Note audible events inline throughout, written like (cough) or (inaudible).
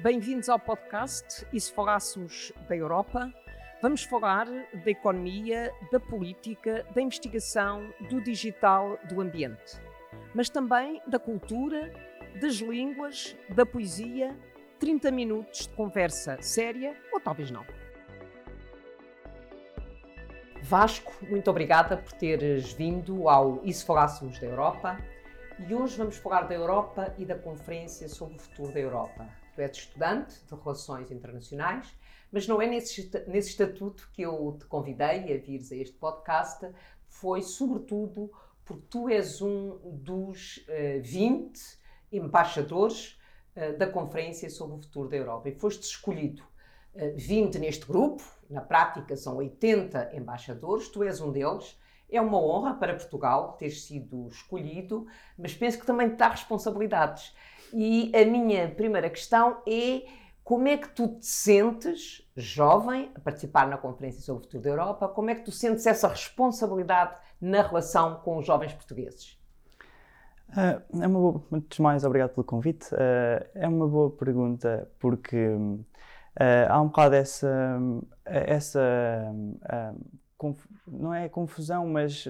Bem-vindos ao podcast E se falássemos da Europa? Vamos falar da economia, da política, da investigação, do digital, do ambiente. Mas também da cultura, das línguas, da poesia. 30 minutos de conversa séria ou talvez não. Vasco, muito obrigada por teres vindo ao E se falássemos da Europa? E hoje vamos falar da Europa e da Conferência sobre o Futuro da Europa. Tu és estudante de Relações Internacionais, mas não é nesse, nesse estatuto que eu te convidei a vires a este podcast, foi sobretudo porque tu és um dos uh, 20 embaixadores uh, da Conferência sobre o Futuro da Europa e foste escolhido uh, 20 neste grupo, na prática são 80 embaixadores, tu és um deles. É uma honra para Portugal ter sido escolhido, mas penso que também te dá responsabilidades. E a minha primeira questão é como é que tu te sentes, jovem, a participar na Conferência sobre o Futuro da Europa, como é que tu sentes essa responsabilidade na relação com os jovens portugueses? Uh, é uma boa, de mais, obrigado pelo convite. Uh, é uma boa pergunta porque uh, há um bocado essa, essa não é confusão, mas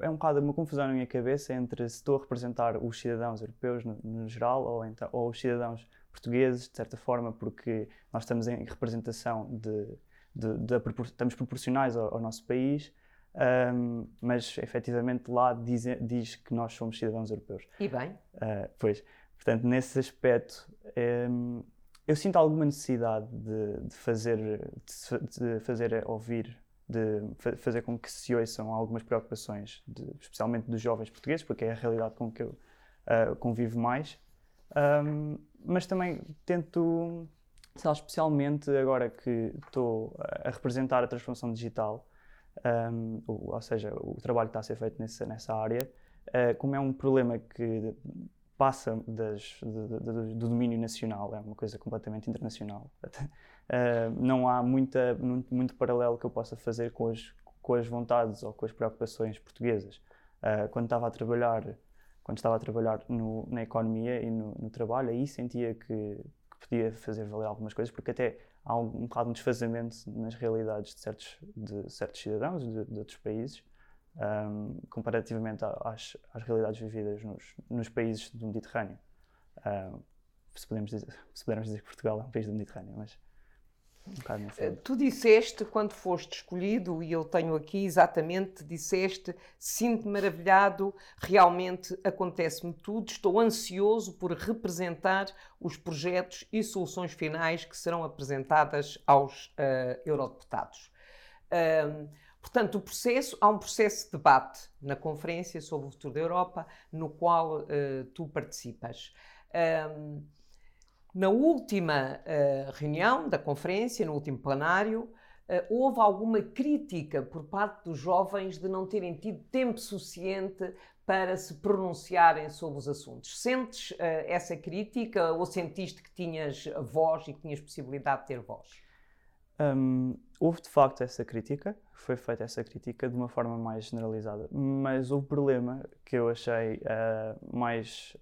é um bocado uma confusão na minha cabeça entre se estou a representar os cidadãos europeus no, no geral ou, então, ou os cidadãos portugueses, de certa forma, porque nós estamos em representação de, de, de, de estamos proporcionais ao, ao nosso país, um, mas efetivamente lá diz, diz, que nós somos cidadãos europeus. E bem? Uh, pois, portanto, nesse aspecto, um, eu sinto alguma necessidade de, de fazer, de, fazer ouvir, de fazer com que se ouçam algumas preocupações, especialmente dos jovens portugueses, porque é a realidade com que eu uh, convivo mais. Um, mas também tento, lá, especialmente agora que estou a representar a transformação digital, um, ou, ou, seja, o trabalho que está a ser feito nessa área, uh, como é um problema que passa das, de, de, do domínio nacional, é uma coisa completamente internacional. Uh, (laughs) não há muita, muito, muito, paralelo que eu possa fazer com as, com as vontades ou com as preocupações portuguesas. Uh, quando estava a trabalhar quando estava a trabalhar no, na economia e no, no, trabalho, aí sentia que, que, podia fazer valer algumas coisas, porque até há um, um bocado desfazamento nas realidades de certos, de certos cidadãos de, de outros países, um, comparativamente às, às, realidades vividas nos, nos, países do Mediterrâneo. Um, se, podemos dizer, se pudermos dizer que Portugal é um país do Mediterrâneo, mas um eh, tu disseste, quando foste escolhido, e eu tenho aqui exatamente, disseste, sinto maravilhado, realmente acontece-me tudo, estou ansioso por representar os projetos e soluções finais que serão apresentadas aos uh, eurodeputados. Uh, portanto, o processo, há um processo de debate na Conferência sobre o Futuro da Europa, no qual uh, tu participas. Na última uh, reunião da conferência, no último plenário, uh, houve alguma crítica por parte dos jovens de não terem tido tempo suficiente para se pronunciarem sobre os assuntos. Sentes essa crítica ou sentiste que tinhas voz e que tinhas possibilidade de ter voz? Um, houve de facto essa crítica, foi feita essa crítica de uma forma mais generalizada, mas o problema que eu achei mais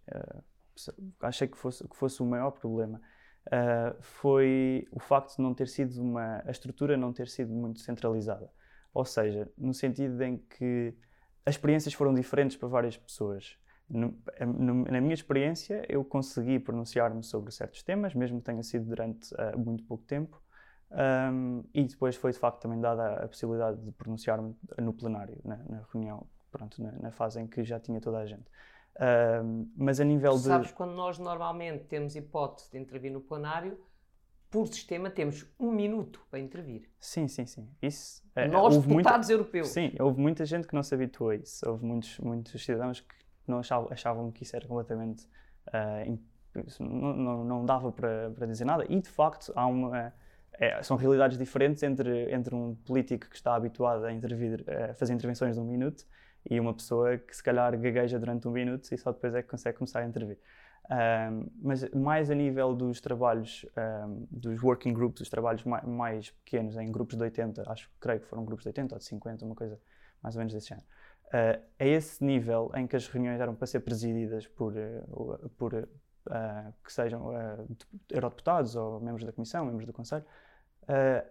achei que fosse, que fosse o maior problema, uh, foi o facto de não ter sido uma. a estrutura não ter sido muito centralizada. Ou seja, no sentido em que as experiências foram diferentes para várias pessoas. Na minha experiência, eu consegui pronunciar-me sobre certos temas, mesmo que tenha sido durante uh, muito pouco tempo, um, e depois foi de facto também dada a, possibilidade de pronunciar-me no plenário, na, na reunião, pronto, na, na, fase em que já tinha toda a gente. Uh, mas a nível de. Sabes, quando nós normalmente temos hipótese de intervir no plenário, por sistema temos um minuto para intervir. Sim, sim, sim. Isso, é, nós, deputados muita... europeus. Sim, houve muita gente que não se habituou a isso. Houve muitos, muitos cidadãos que não achavam, achavam que isso era completamente. Uh, não, não, não, dava para, para dizer nada. E, de facto, há uma. É, são realidades diferentes entre, entre um político que está habituado a, intervir, a fazer intervenções de um minuto e uma pessoa que se calhar gagueja durante um minuto e só depois é que consegue começar a intervir. Um, mas mais a nível dos trabalhos, um, dos working groups, os trabalhos mais, mais, pequenos, em grupos de 80, acho que creio que foram grupos de 80 ou de 50, uma coisa mais ou menos desse género. Uh, é esse nível em que as reuniões eram para ser presididas por, uh, por uh, que sejam eurodeputados ou membros da Comissão, membros do Conselho,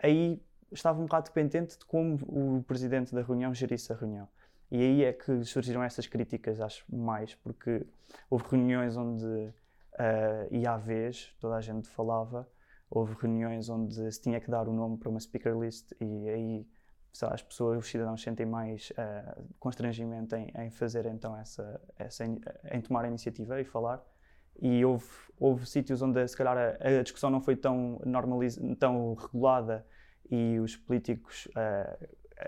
aí estava um bocado dependente de como o presidente da reunião gerisse a reunião. E aí é que surgiram essas críticas, acho mais, porque houve reuniões onde uh, e à vez toda a gente falava, houve reuniões onde se tinha que dar o nome para uma speaker list e aí lá, as pessoas, os cidadãos sentem mais uh, constrangimento em, em, fazer então essa, essa em tomar a iniciativa e falar e houve, houve sítios onde se calhar a, a discussão não foi tão normalizada, tão regulada e os políticos uh,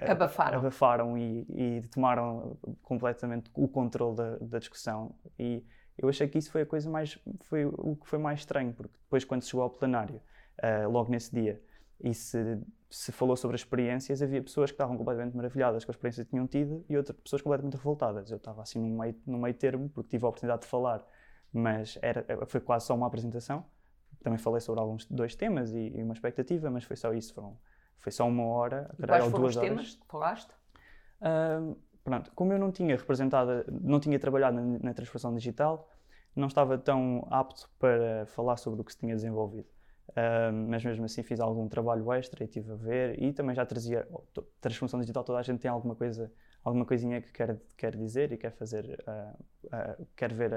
abafaram, abafaram e, e, tomaram completamente o controle da, da, discussão. E eu achei que isso foi a coisa mais foi o que foi mais estranho porque depois quando chegou ao plenário uh, logo nesse dia e se, se falou sobre as experiências havia pessoas que estavam completamente maravilhadas com a experiência que tinham tido e outras pessoas completamente revoltadas. Eu estava assim no meio, no meio termo porque tive a oportunidade de falar mas era, foi quase só uma apresentação também falei sobre alguns dois temas e, e uma expectativa mas foi só isso foram foi só uma hora, e quais foram duas os temas que falaste? Uh, pronto, como eu não tinha representado, não tinha trabalhado na, na, transformação digital, não estava tão apto para falar sobre o que se tinha desenvolvido. Uh, mas mesmo assim fiz algum trabalho extra e estive a ver e também já trazia transformação digital toda a gente tem alguma coisa alguma coisinha que quer quer dizer e quer fazer uh, quer ver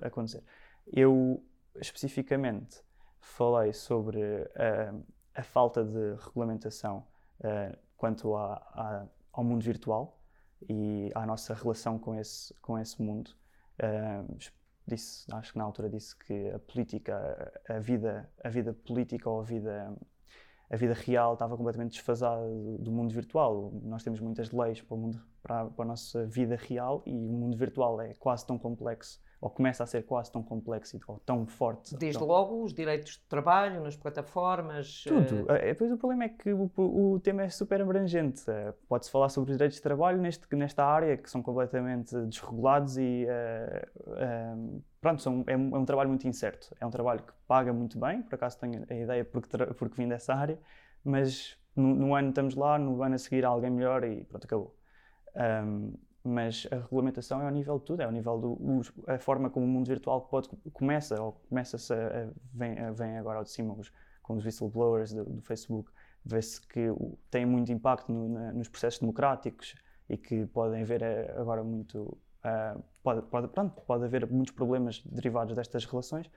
acontecer eu especificamente falei sobre a falta de regulamentação uh, quanto a, a, ao mundo virtual e à nossa relação com esse, com esse mundo. Uh, disse, acho que na altura disse que a política, a vida, a vida política ou a vida, a vida real estava completamente desfasada do, do mundo virtual. Nós temos muitas leis para, mundo, para, para a nossa vida real e o mundo virtual é quase tão complexo ou começa a ser quase tão complexo ou tão forte. Desde tão... logo, os direitos de trabalho nas plataformas. Tudo. Uh... Depois o problema é que o, o tema é super abrangente. Uh, Pode-se falar sobre os direitos de trabalho neste, nesta área, que são completamente desregulados e. Uh, pronto, são, é, um, é, um, trabalho muito incerto. É um trabalho que paga muito bem, por acaso tenho a ideia porque, porque vim dessa área, mas no, no ano estamos lá, no ano a seguir há alguém melhor e pronto, acabou. Um, mas a regulamentação é ao nível de tudo, é ao nível da forma como o mundo virtual pode, começa, ou começa-se vem, vem agora ao de cima os, com os whistleblowers do, do Facebook, vê-se que tem muito impacto no, na, nos processos democráticos e que podem haver eh, agora muito, uh, pode, pode, pronto, pode haver muitos problemas derivados destas relações.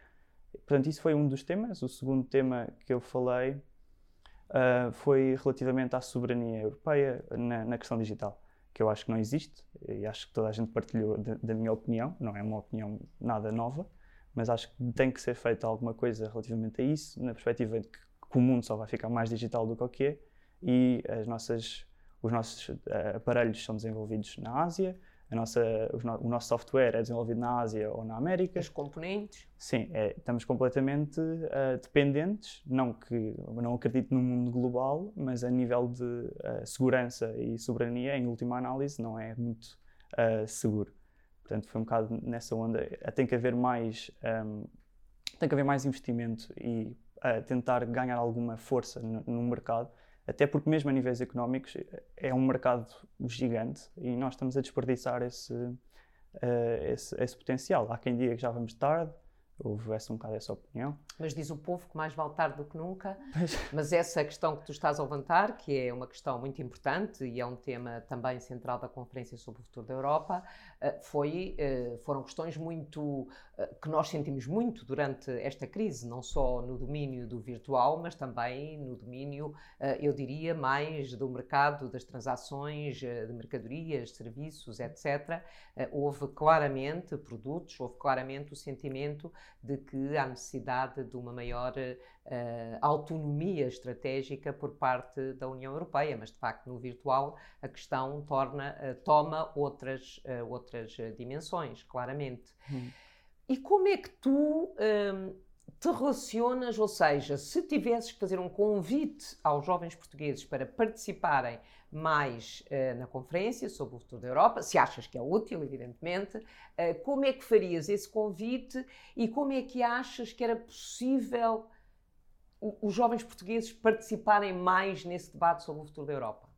Portanto, isso foi um dos temas. O segundo tema que eu falei uh, foi relativamente à soberania europeia na, na questão digital que eu acho que não existe, e acho que toda a gente partilhou da minha opinião, não é uma opinião nada nova, mas acho que tem que ser feita alguma coisa relativamente a isso, na perspectiva de que, o mundo só vai ficar mais digital do que o que é, e as nossas, os nossos uh, aparelhos são desenvolvidos na Ásia, nossa, o nosso software é desenvolvido na Ásia ou na América. Os componentes? Sim, é, estamos completamente uh, dependentes. Não que não acredito num mundo global, mas a nível de uh, segurança e soberania, em última análise, não é muito uh, seguro. Portanto, foi um bocado nessa onda. Tem que haver mais, um, ehm, tem que haver mais investimento e tentar ganhar alguma força no, no mercado até porque, mesmo a níveis económicos, é um mercado gigante e nós estamos a desperdiçar esse, uh, esse, esse, potencial. Há quem diga que já vamos tarde, houve essa um bocado essa opinião. Mas diz o povo que mais vale tarde do que nunca. Mas essa questão que tu estás a levantar, que é uma questão muito importante e é um tema também central da Conferência sobre o Futuro da Europa, eh, foi, eh, foram questões muito eh, que nós sentimos muito durante esta crise, não só no domínio do virtual, mas também no domínio, eu diria, mais do mercado das transações de mercadorias, serviços, etc. Houve claramente produtos, houve claramente o sentimento de que há necessidade de uma maior uh, autonomia estratégica por parte da União Europeia, mas de facto no virtual a questão torna, uh, toma outras, uh, outras dimensões, claramente. Hum. E como é que tu um, te relacionas, ou seja, se tivesses que fazer um convite aos jovens portugueses para participarem mais na conferência sobre o futuro da Europa, se achas que é útil, evidentemente, como é que farias esse convite e como é que achas que era possível os jovens portugueses participarem mais nesse debate sobre o futuro da Europa?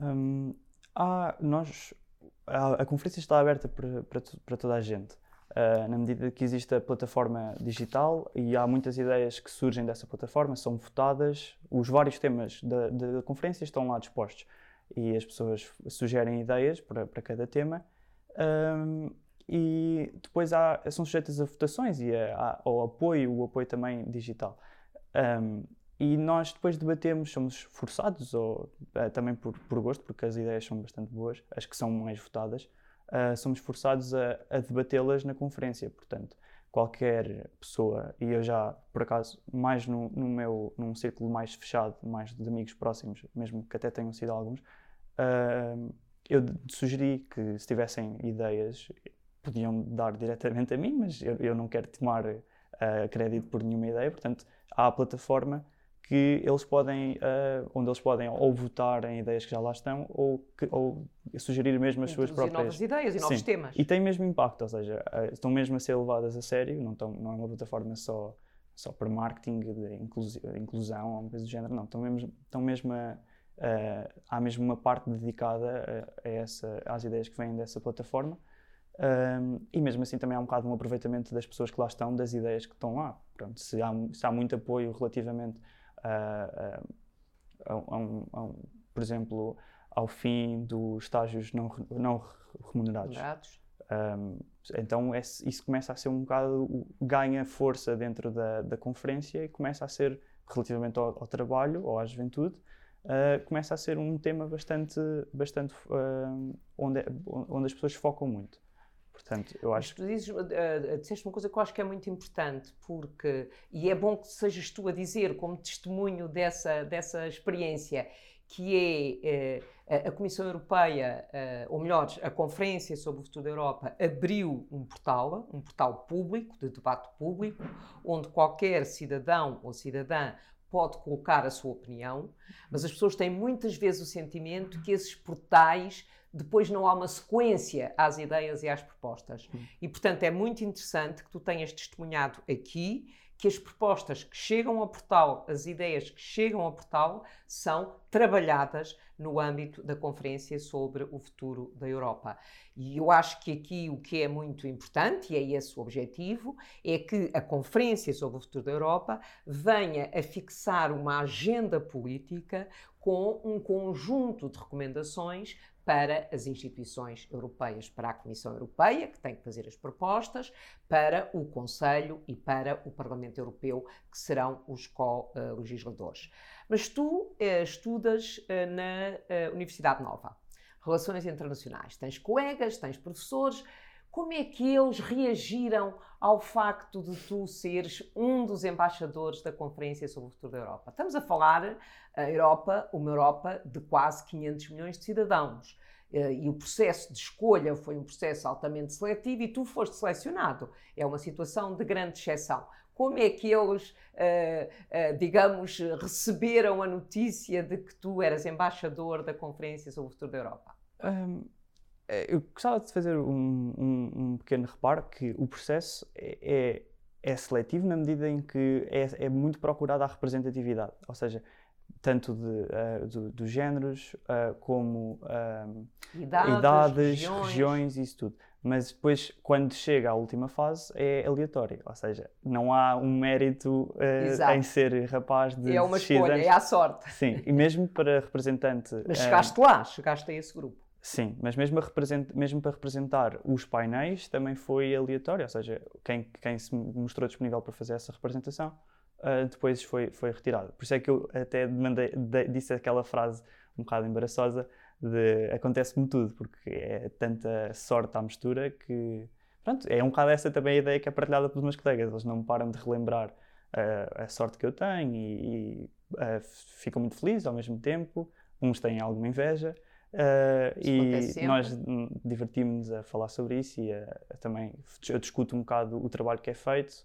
Um, há, nós, a, a, conferência está aberta para, para, para, toda a gente. Uh, na medida que existe a plataforma digital e há muitas ideias que surgem dessa plataforma, são votadas, os vários temas da, da conferência estão lá dispostos e as pessoas sugerem ideias para, para cada tema um, e depois há, são sujeitas a votações e a, a, ao apoio, o apoio também digital. Um, e nós depois debatemos, somos forçados, ou uh, também por, por gosto, porque as ideias são bastante boas, as que são mais votadas, uh, somos forçados a, a debatê-las na conferência. Portanto, qualquer pessoa, e eu já, por acaso, mais no, no, meu, num círculo mais fechado, mais de amigos próximos, mesmo que até tenham sido alguns, uh, eu sugeri que se tivessem ideias, podiam dar diretamente a mim, mas eu, eu não quero tomar uh, crédito por nenhuma ideia, portanto, há a plataforma que eles podem, uh, onde eles podem ou votar em ideias que já lá estão ou, que, ou sugerir mesmo as suas próprias novas ideias e novos Sim. temas. E tem mesmo impacto, ou seja, uh, estão mesmo a ser levadas a sério, não, estão, não é uma plataforma só, só para marketing, de inclusão ou uma coisa do género, não, estão mesmo, estão mesmo a, uh, há mesmo uma parte dedicada a, a, essa, às ideias que vêm dessa plataforma. Um, e mesmo assim também há um bocado um aproveitamento das pessoas que lá estão, das ideias que estão lá. Pronto, se, há, se há muito apoio relativamente a, a, a, um, a um, por exemplo, ao fim dos estágios não, não remunerados. Então esse, isso começa a ser um bocado, ganha força dentro da, da conferência e começa a ser, relativamente ao, ao trabalho ou à juventude, uh, começa a ser um tema bastante, bastante uh, onde, onde as pessoas focam muito. Portanto, eu acho. Mas tu dizes, uh, disseste uma coisa que eu acho que é muito importante, porque, e é bom que sejas tu a dizer, como testemunho dessa, dessa experiência, que é uh, a Comissão Europeia, ou melhor, a Conferência sobre o Futuro da Europa, abriu um portal, um portal público, de debate público, onde qualquer cidadão ou cidadã pode colocar a sua opinião, mas as pessoas têm muitas vezes o sentimento que esses portais depois não há uma sequência às ideias e às propostas. E, portanto, é muito interessante que tu tenhas testemunhado aqui que as propostas que chegam ao portal, as ideias que chegam ao portal, são trabalhadas no âmbito da Conferência sobre o Futuro da Europa. E eu acho que aqui o que é muito importante, e é esse o objetivo, é que a Conferência sobre o Futuro da Europa venha a fixar uma agenda política com um conjunto de recomendações para as instituições europeias, para a Comissão Europeia, que tem que fazer as propostas, para o Conselho e para o Parlamento Europeu, que serão os co-legisladores. Mas tu eh, estudas eh, na eh, Universidade Nova, Relações Internacionais. Tens colegas, tens professores. Como é que eles reagiram ao facto de tu seres um dos embaixadores da Conferência sobre o Futuro da Europa? Estamos a falar a Europa, uma Europa de quase 500 milhões de cidadãos. Eh, e o processo de escolha foi um processo altamente seletivo e tu foste selecionado. É uma situação de grande exceção. Como é que eles, uh, uh, digamos, receberam a notícia de que tu eras embaixador da Conferência sobre o Futuro da Europa? Um, eu gostava de fazer um, um, um, pequeno reparo que o processo é, é, é seletivo na medida em que é, é muito procurada a representatividade. Ou seja, tanto de, uh, do, dos géneros uh, como uh, idades, idades regiões. regiões. e isso tudo. Mas depois, quando chega à última fase, é aleatório. Ou seja, não há um mérito em ser rapaz de. É uma escolha, anos. é à sorte. Sim, e mesmo para representante. Mas chegaste lá, chegaste a esse grupo. Sim, mas mesmo, mesmo, para representar os painéis também foi aleatório, ou seja, quem, quem se mostrou disponível para fazer essa representação uh, depois foi, foi retirado. Por isso é que eu até mandei, de, disse aquela frase um bocado embaraçosa de acontece-me tudo, porque é tanta sorte à mistura que. Pronto, é um bocado essa também a ideia que é partilhada pelos meus colegas. Eles não param de relembrar uh, a sorte que eu tenho e, e uh, ficam muito felizes ao mesmo tempo. Uns têm alguma inveja. Uh, e nós divertimos-nos a falar sobre isso e a, a também eu discuto um bocado o trabalho que é feito,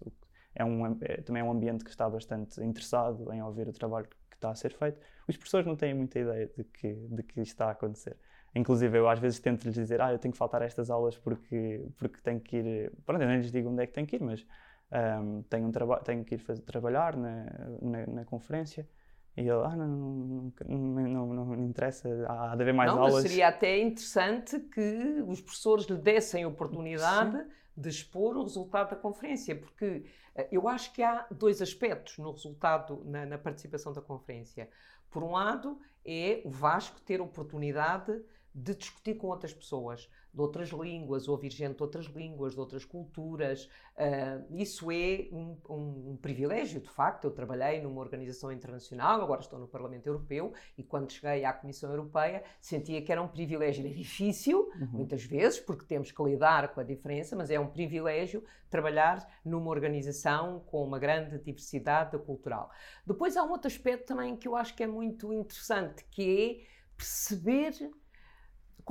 é um, é, também é um ambiente que está bastante interessado em ouvir o trabalho que está a ser feito. Os professores não têm muita ideia de que, de que isto está a acontecer. Inclusive, eu às vezes tento-lhes dizer, ah, eu tenho que faltar a estas aulas porque, porque tenho que ir... Pronto, eu nem lhes digo onde é que tenho que ir, mas um, tenho, um tenho que ir fazer, trabalhar na, na, na conferência. E ele, ah, não, não, não, não, não interessa, há de haver mais aulas. Mas seria até interessante que os professores lhe dessem oportunidade Sim de expor o resultado da conferência, porque uh, eu acho que há dois aspectos no resultado, na, na participação da conferência. Por um lado, é o Vasco ter oportunidade de discutir com outras pessoas de outras línguas, ouvir gente de outras línguas, de outras culturas. Uh, isso é um, um, um, privilégio, de facto. Eu trabalhei numa organização internacional, agora estou no Parlamento Europeu, e quando cheguei à Comissão Europeia sentia que era um privilégio. É difícil, uhum. muitas vezes, porque temos que lidar com a diferença, mas é um privilégio trabalhar numa organização com uma grande diversidade cultural. Depois há um outro aspecto também que eu acho que é muito interessante, que é perceber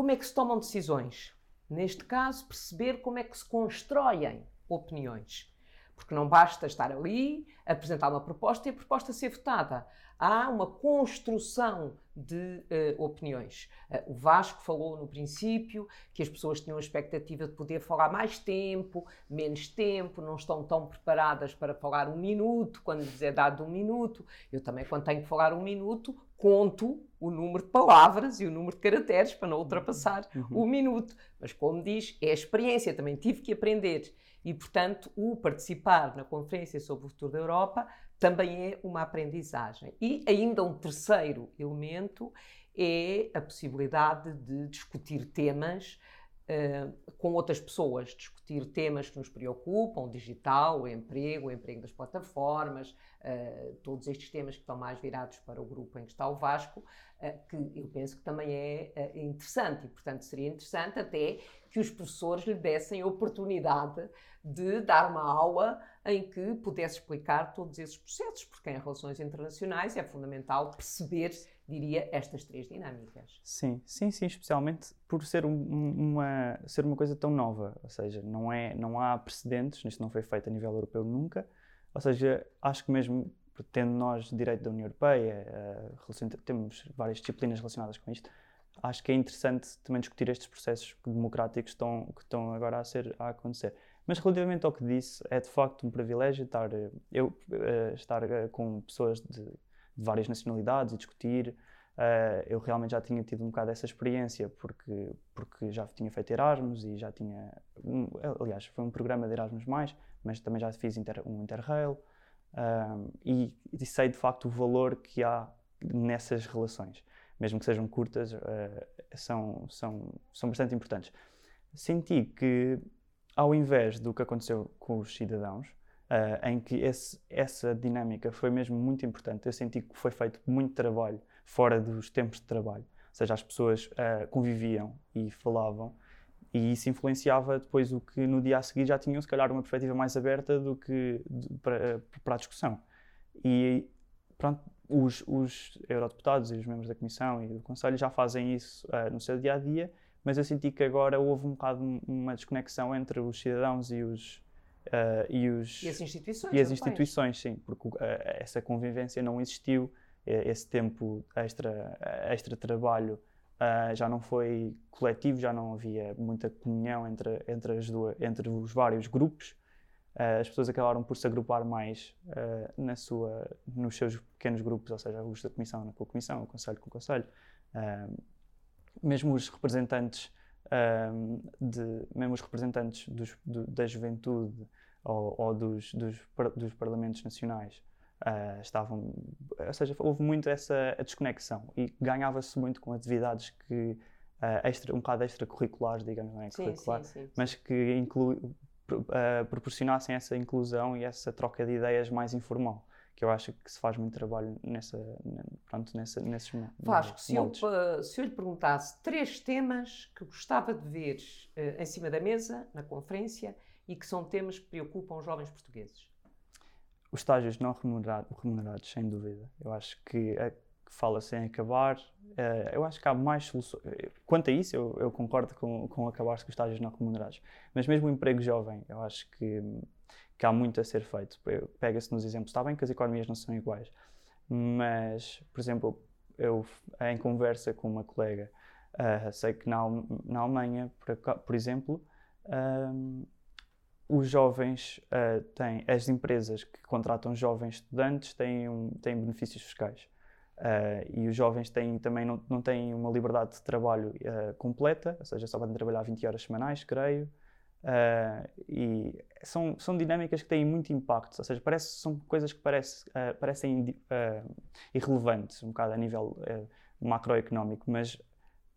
como é que se tomam decisões? Neste caso, perceber como é que se constroem opiniões. Porque não basta estar ali, apresentar uma proposta e a proposta ser votada. Há uma construção de uh, opiniões. Uh, o Vasco falou no princípio que as pessoas tinham a expectativa de poder falar mais tempo, menos tempo, não estão tão preparadas para falar um minuto, quando lhes é dado um minuto. Eu também, quando tenho que falar um minuto, conto o número de palavras e o número de caracteres para não ultrapassar uhum. o minuto. Mas, como diz, é experiência, também tive que aprender. E, portanto, o participar na Conferência sobre o Futuro da Europa também é uma aprendizagem. E ainda um terceiro elemento é a possibilidade de discutir temas uh, com outras pessoas, discutir temas que nos preocupam, digital, o emprego, o emprego das plataformas, uh, todos estes temas que estão mais virados para o grupo em que está o Vasco, que eu penso que também é interessante e, portanto, seria interessante até que os professores lhe dessem a oportunidade de dar uma aula em que pudesse explicar todos esses processos, porque em relações internacionais é fundamental perceber, diria, estas três dinâmicas. Sim, sim, sim, especialmente por ser, um, uma, ser uma coisa tão nova, ou seja, não, é, não há precedentes, isto não foi feito a nível europeu nunca, ou seja, acho que mesmo tendo nós direito da União Europeia, uh, temos várias disciplinas relacionadas com isto, acho que é interessante também discutir estes processos democráticos que estão, que estão agora a, ser, a acontecer. Mas relativamente ao que disse, é de facto um privilégio estar, eu, uh, estar com pessoas de, de, várias nacionalidades e discutir. Eu realmente já tinha tido um bocado essa experiência, porque, porque já tinha feito Erasmus e já tinha. Um, aliás, foi um programa de Erasmus, mais, mas também já fiz inter, um Interrail. E, e sei de facto o valor que há nessas relações mesmo que sejam curtas, uh, são, são, são bastante importantes. Senti que, ao invés do que aconteceu com os cidadãos, uh, em que esse, essa dinâmica foi mesmo muito importante, eu senti que foi feito muito trabalho fora dos tempos de trabalho. Ou seja, as pessoas uh, conviviam e falavam, e isso influenciava depois o que no dia a seguir já tinham, se calhar, uma perspectiva mais aberta do que de, para, para a discussão. E pronto, os, os eurodeputados e os membros da Comissão e do Conselho já fazem isso uh, no seu dia a dia, mas eu senti que agora houve um bocado uma desconexão entre os cidadãos e os. Uh, e, os, e as instituições. E as instituições, sim, porque uh, essa convivência não existiu, esse tempo extra, extra trabalho já não foi coletivo, já não havia muita comunhão entre, entre, as duas, entre os vários grupos Uh, as pessoas acabaram por se agrupar mais uh, na sua, nos seus pequenos grupos, ou seja, os da comissão com a comissão, o conselho com o conselho. Uh, mesmo os representantes, de, mesmo os representantes dos, do, da juventude ou, ou dos, dos, dos, parlamentos nacionais estavam, ou seja, houve muito essa desconexão e ganhava-se muito com atividades que extra, um bocado extracurriculares, digamos, não é? Sim, sim, sim, mas que inclui, uh, proporcionassem essa inclusão e essa troca de ideias mais informal que eu acho que se faz muito trabalho nessa, pronto, nessa, nesses Vasco, se eu, se eu lhe perguntasse três temas que gostava de ver uh, em cima da mesa, na conferência, e que são temas que preocupam os jovens portugueses. Os estágios não remunerados, remunerados sem dúvida. Eu acho que que fala sem acabar. Uh, eu acho que há mais soluções. Quanto a isso, eu, eu concordo com, com acabar-se com estágios não remunerados. Mas mesmo o emprego jovem, eu acho que, que há muito a ser feito. Pega-se nos exemplos. Está bem que as economias não são iguais, mas, por exemplo, eu, em conversa com uma colega, uh, sei que na, na Alemanha, por, por exemplo, um, os jovens uh, têm, as empresas que contratam jovens estudantes têm, um, têm benefícios fiscais. Uh, e os jovens têm, também não, não têm uma liberdade de trabalho uh, completa, ou seja, só podem trabalhar 20 horas semanais, creio. E são, são dinâmicas que têm muito impacto, ou seja, parece, são coisas que parece, parecem irrelevantes, um bocado a nível macroeconómico, mas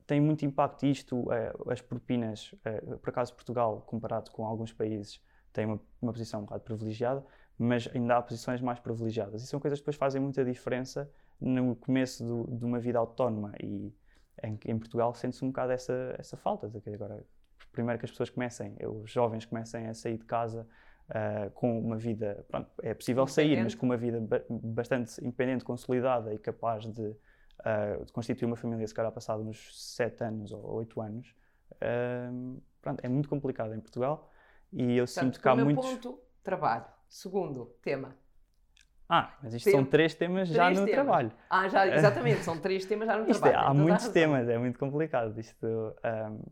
tem muito impacto isto, as propinas, por acaso Portugal, comparado com alguns países, tem uma, uma posição um bocado privilegiada, mas ainda há posições mais privilegiadas. E são coisas que depois fazem muita diferença no começo do, de uma vida autónoma e em, em Portugal sente-se um bocado essa, essa falta, de que agora primeiro que as pessoas comecem, os jovens comecem a sair de casa uh, com uma vida, pronto, é possível sair, mas com uma vida ba bastante independente, consolidada e capaz de, uh, de, constituir uma família, se calhar passado uns 7 anos ou 8 anos, uh, pronto, é muito complicado em Portugal e eu Portanto, sinto que há muitos... ponto, trabalho. Segundo, tema. Ah, mas isto são três temas três já no temas. trabalho. Ah, já, (laughs) exatamente, são três temas já no isto é, trabalho. É, há muitos temas, é muito complicado. Isto, um,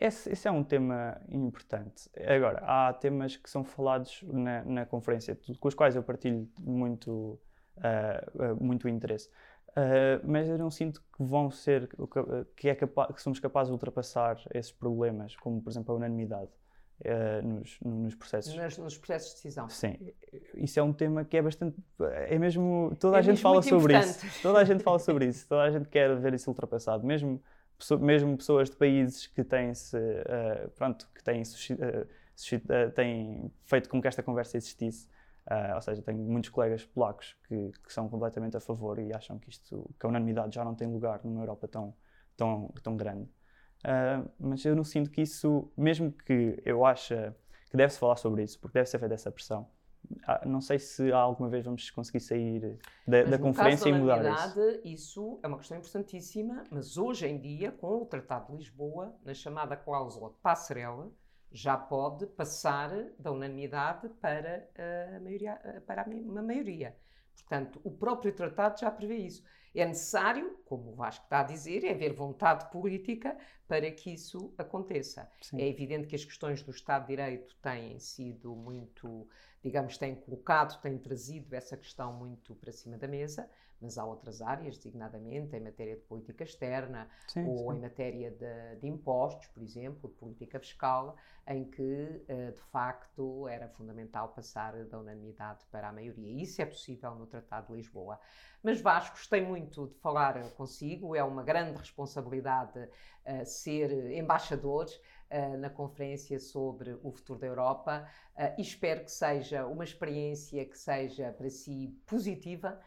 esse, esse, é um tema importante. Agora, há temas que são falados na, na conferência, com os quais eu partilho muito, uh, muito interesse. Uh, mas eu não sinto que vão ser, que, é capaz, que somos capazes de ultrapassar esses problemas, como por exemplo a unanimidade. Uh, nos, nos, processos. Nos, nos, processos de decisão. Sim. Isso é um tema que é bastante. É mesmo. Toda é a gente fala sobre importante. isso. Toda a gente fala sobre isso. Toda a gente quer ver isso ultrapassado. Mesmo mesmo pessoas de países que têm se uh, pronto que têm, têm feito com que esta conversa existisse uh, ou seja tenho muitos colegas polacos que, que, são completamente a favor e acham que isto que a unanimidade já não tem lugar numa Europa tão tão tão grande mas eu não sinto que isso mesmo que eu ache que deve-se falar sobre isso porque deve ser feita essa pressão ah, não sei se alguma vez vamos conseguir sair da, da conferência e mudar isso. Isso é uma questão importantíssima, mas hoje em dia, com o Tratado de Lisboa, na chamada cláusula passarela, já pode passar da unanimidade para a maioria. Para uma maioria. Portanto, o próprio tratado já prevê isso. É necessário, como o Vasco está a dizer, é haver vontade política para que isso aconteça. Sim. É evidente que as questões do Estado de Direito têm sido muito digamos, têm colocado, têm trazido essa questão muito para cima da mesa, mas há outras áreas, designadamente em matéria de política externa sim, ou sim. em matéria de, de, impostos, por exemplo, de política fiscal, em que, eh, de facto, era fundamental passar da unanimidade para a maioria. Isso é possível no Tratado de Lisboa. Mas Vasco, gostei muito de falar consigo, é uma grande responsabilidade uh, ser embaixador uh, na conferência sobre o futuro da Europa uh, e espero que seja uma experiência que seja para si positiva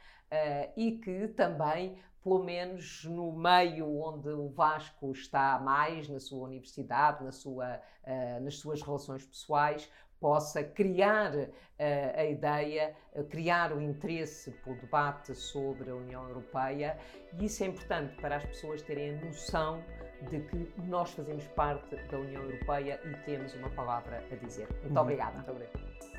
e que também pelo menos no meio onde o Vasco está mais, na sua universidade, na sua, uh, nas suas relações pessoais, possa criar uh, a ideia, uh, criar o interesse pelo debate sobre a União Europeia e isso é importante para as pessoas terem a noção de que nós fazemos parte da União Europeia e temos uma palavra a dizer. Muito uhum. obrigada. Muito obrigado.